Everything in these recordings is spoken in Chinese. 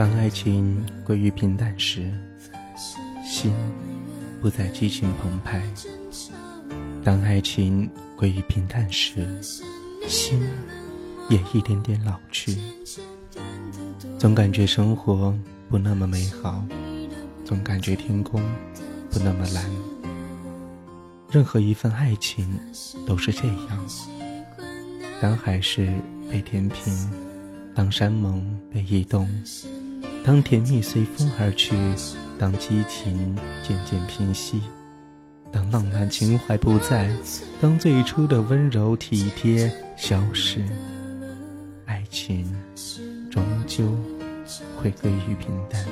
当爱情归于平淡时，心不再激情澎湃；当爱情归于平淡时，心也一点点老去。总感觉生活不那么美好，总感觉天空不那么蓝。任何一份爱情都是这样：当海市被填平，当山盟被移动。当甜蜜随风而去，当激情渐渐平息，当浪漫情怀不在，当最初的温柔体贴消失，爱情终究会归于平淡。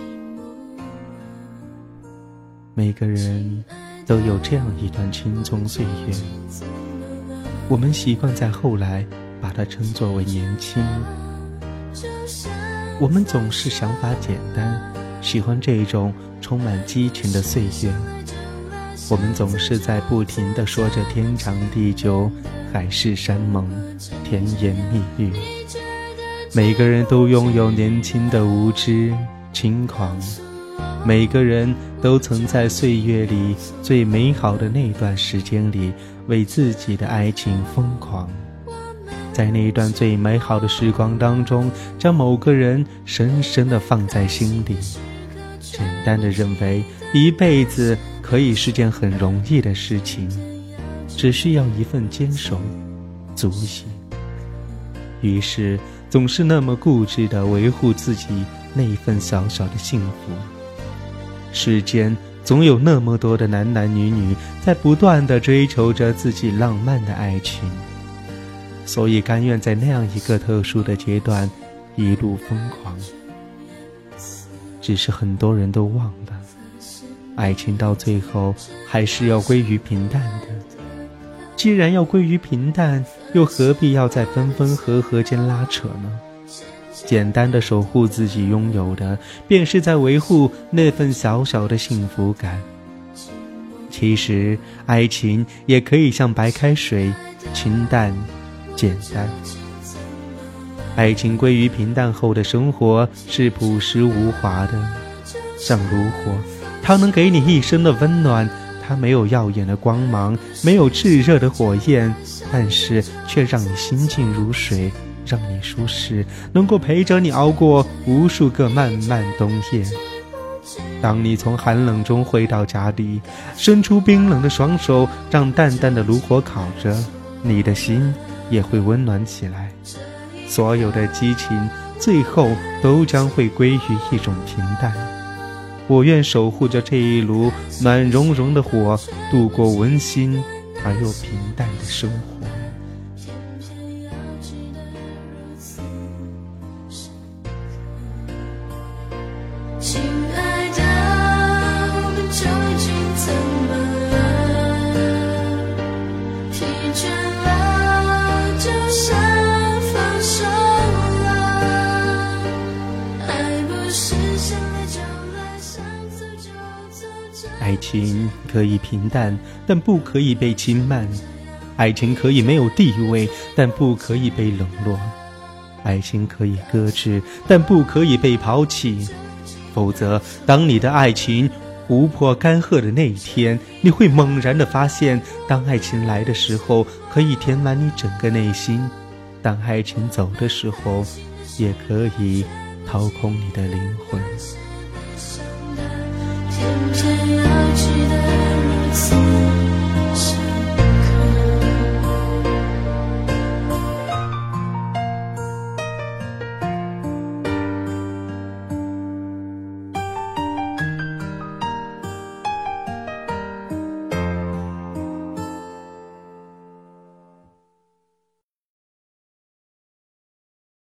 每个人都有这样一段青葱岁月，我们习惯在后来把它称作为年轻。我们总是想法简单，喜欢这种充满激情的岁月。我们总是在不停地说着天长地久、海誓山盟、甜言蜜语。每个人都拥有年轻的无知、轻狂，每个人都曾在岁月里最美好的那段时间里，为自己的爱情疯狂。在那一段最美好的时光当中，将某个人深深的放在心里，简单的认为一辈子可以是件很容易的事情，只需要一份坚守，足矣。于是总是那么固执的维护自己那一份小小的幸福。世间总有那么多的男男女女在不断的追求着自己浪漫的爱情。所以，甘愿在那样一个特殊的阶段，一路疯狂。只是很多人都忘了，爱情到最后还是要归于平淡的。既然要归于平淡，又何必要在分分合合间拉扯呢？简单的守护自己拥有的，便是在维护那份小小的幸福感。其实，爱情也可以像白开水，清淡。简单，爱情归于平淡后的生活是朴实无华的，像炉火，它能给你一生的温暖。它没有耀眼的光芒，没有炽热的火焰，但是却让你心静如水，让你舒适，能够陪着你熬过无数个漫漫冬夜。当你从寒冷中回到家里，伸出冰冷的双手，让淡淡的炉火烤着你的心。也会温暖起来，所有的激情最后都将会归于一种平淡。我愿守护着这一炉暖融融的火，度过温馨而又平淡的生活。爱情可以平淡，但不可以被轻慢；爱情可以没有地位，但不可以被冷落；爱情可以搁置，但不可以被抛弃。否则，当你的爱情湖泊干涸的那一天，你会猛然的发现，当爱情来的时候，可以填满你整个内心；当爱情走的时候，也可以掏空你的灵魂。